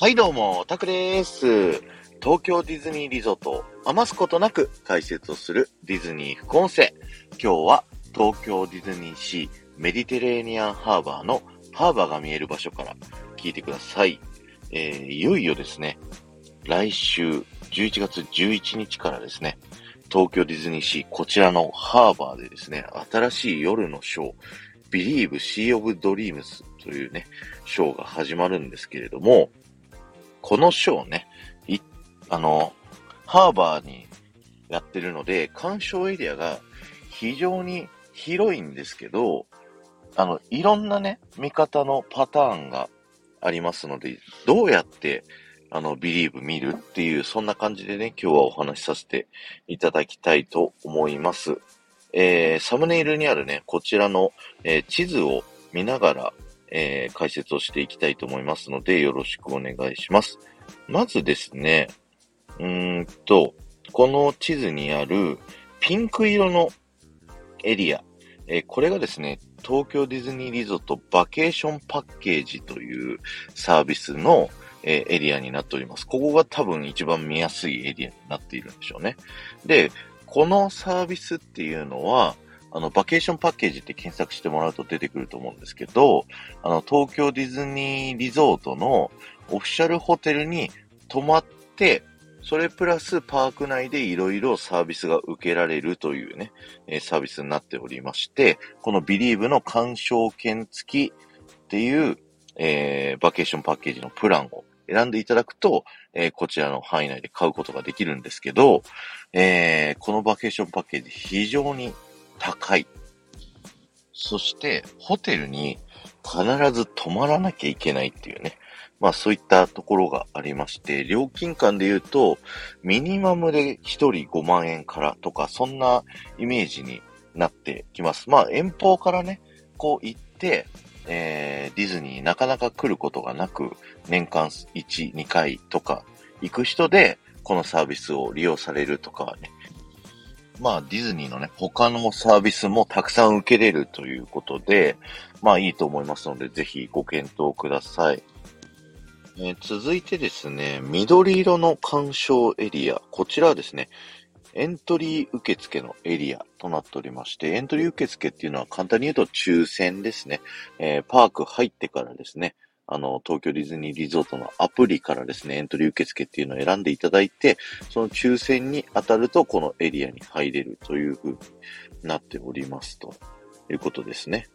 はいどうも、タクです。東京ディズニーリゾートを余すことなく解説をするディズニー副音声。今日は東京ディズニーシーメディテレーニアンハーバーのハーバーが見える場所から聞いてください。えー、いよいよですね、来週11月11日からですね、東京ディズニーシーこちらのハーバーでですね、新しい夜のショー、Believe Sea of Dreams というね、ショーが始まるんですけれども、このショーね、い、あの、ハーバーにやってるので、鑑賞エリアが非常に広いんですけど、あの、いろんなね、見方のパターンがありますので、どうやって、あの、ビリーブ見るっていう、そんな感じでね、今日はお話しさせていただきたいと思います。えー、サムネイルにあるね、こちらの、えー、地図を見ながら、えー、解説をしていきたいと思いますので、よろしくお願いします。まずですね、うーんと、この地図にあるピンク色のエリア、えー、これがですね、東京ディズニーリゾートバケーションパッケージというサービスの、えー、エリアになっております。ここが多分一番見やすいエリアになっているんでしょうね。で、このサービスっていうのは、あの、バケーションパッケージって検索してもらうと出てくると思うんですけど、あの、東京ディズニーリゾートのオフィシャルホテルに泊まって、それプラスパーク内でいろいろサービスが受けられるというね、えサービスになっておりまして、このビリーブの鑑賞券付きっていう、えー、バケーションパッケージのプランを選んでいただくと、えー、こちらの範囲内で買うことができるんですけど、えー、このバケーションパッケージ非常に高い。そして、ホテルに必ず泊まらなきゃいけないっていうね。まあそういったところがありまして、料金間で言うと、ミニマムで1人5万円からとか、そんなイメージになってきます。まあ遠方からね、こう行って、えー、ディズニーなかなか来ることがなく、年間1、2回とか行く人で、このサービスを利用されるとかね、まあ、ディズニーのね、他のサービスもたくさん受けれるということで、まあいいと思いますので、ぜひご検討ください。えー、続いてですね、緑色の鑑賞エリア。こちらはですね、エントリー受付のエリアとなっておりまして、エントリー受付っていうのは簡単に言うと抽選ですね。えー、パーク入ってからですね、あの、東京ディズニーリゾートのアプリからですね、エントリー受付っていうのを選んでいただいて、その抽選に当たると、このエリアに入れるという風になっておりますということですね。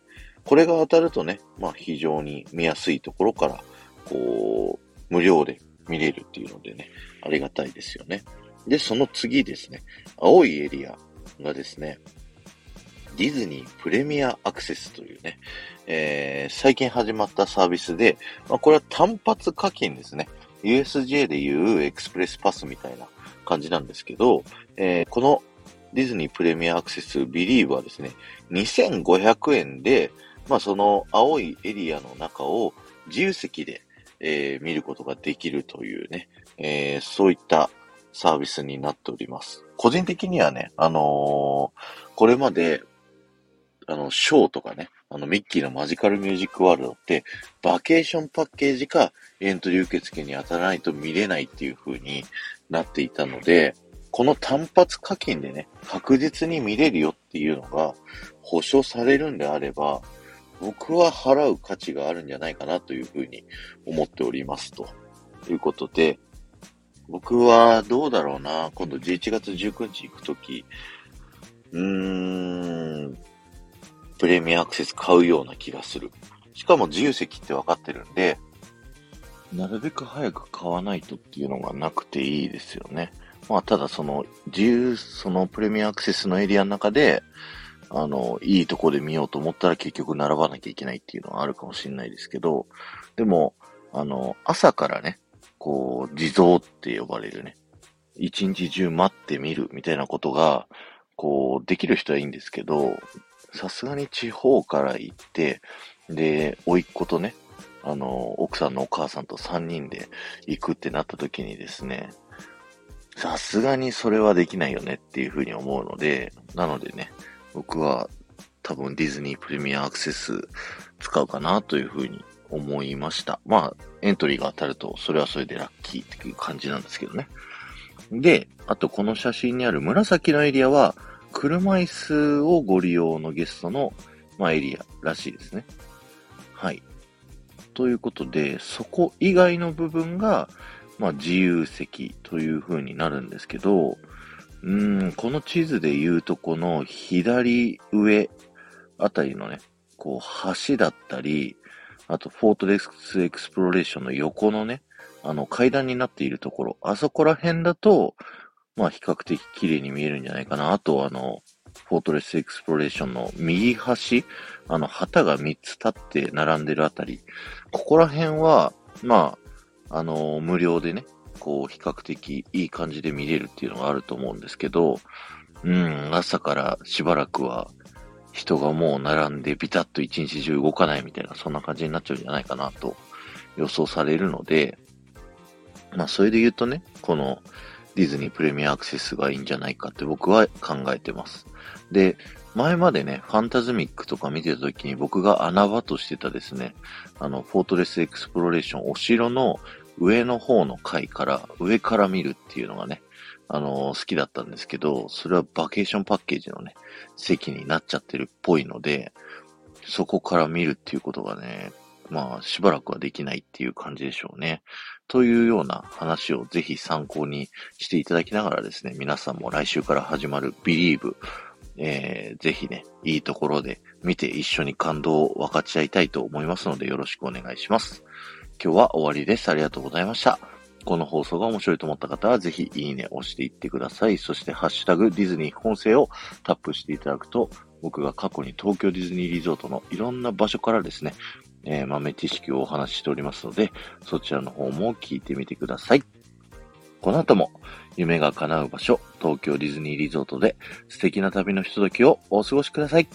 これが当たるとね、まあ非常に見やすいところから、こう、無料で見れるっていうのでね、ありがたいですよね。で、その次ですね、青いエリアがですね、ディズニープレミアアクセスというね、えー、最近始まったサービスで、まあ、これは単発課金ですね。USJ でいうエクスプレスパスみたいな感じなんですけど、えー、このディズニープレミアアクセスビリーブはですね、2500円で、まあその青いエリアの中を自由席で、えー、見ることができるというね、えー、そういったサービスになっております。個人的にはね、あのー、これまであの、ショーとかね、あの、ミッキーのマジカルミュージックワールドって、バケーションパッケージかエントリー受付に当たらないと見れないっていう風になっていたので、この単発課金でね、確実に見れるよっていうのが保証されるんであれば、僕は払う価値があるんじゃないかなというふうに思っておりますと。いうことで、僕はどうだろうな、今度11月19日行くとき、うーん、プレミアアクセス買うような気がする。しかも自由席って分かってるんで、なるべく早く買わないとっていうのがなくていいですよね。まあ、ただその、自由、そのプレミアアクセスのエリアの中で、あの、いいとこで見ようと思ったら結局並ばなきゃいけないっていうのはあるかもしれないですけど、でも、あの、朝からね、こう、地蔵って呼ばれるね、一日中待ってみるみたいなことが、こう、できる人はいいんですけど、さすがに地方から行って、で、甥っ子とね、あの、奥さんのお母さんと3人で行くってなった時にですね、さすがにそれはできないよねっていうふうに思うので、なのでね、僕は多分ディズニープレミアアクセス使うかなというふうに思いました。まあ、エントリーが当たると、それはそれでラッキーっていう感じなんですけどね。で、あとこの写真にある紫のエリアは、車椅子をご利用のゲストの、まあ、エリアらしいですね。はい。ということで、そこ以外の部分が、まあ、自由席という風になるんですけど、うん、この地図で言うとこの左上あたりのね、こう、橋だったり、あと、フォートレスエクスプロレーションの横のね、あの、階段になっているところ、あそこら辺だと、まあ、比較的綺麗に見えるんじゃないかな。あと、あの、フォートレスエクスプロレーションの右端、あの、旗が3つ立って並んでるあたり、ここら辺は、まあ、あの、無料でね、こう、比較的いい感じで見れるっていうのがあると思うんですけど、うん、朝からしばらくは、人がもう並んでビタッと一日中動かないみたいな、そんな感じになっちゃうんじゃないかなと予想されるので、まあ、それで言うとね、このディズニープレミアアクセスがいいんじゃないかって僕は考えてます。で、前までね、ファンタズミックとか見てた時に僕が穴場としてたですね、あの、フォートレスエクスプロレーション、お城の上の方の階から、上から見るっていうのがね、あの好きだったんですけど、それはバケーションパッケージのね、席になっちゃってるっぽいので、そこから見るっていうことがね、まあ、しばらくはできないっていう感じでしょうね。というような話をぜひ参考にしていただきながらですね、皆さんも来週から始まる Believe、えー、ぜひね、いいところで見て一緒に感動を分かち合いたいと思いますのでよろしくお願いします。今日は終わりです。ありがとうございました。この放送が面白いと思った方は、ぜひいいねを押していってください。そして、ハッシュタグディズニー副音声をタップしていただくと、僕が過去に東京ディズニーリゾートのいろんな場所からですね、えー、豆知識をお話ししておりますので、そちらの方も聞いてみてください。この後も、夢が叶う場所、東京ディズニーリゾートで素敵な旅のひとときをお過ごしください。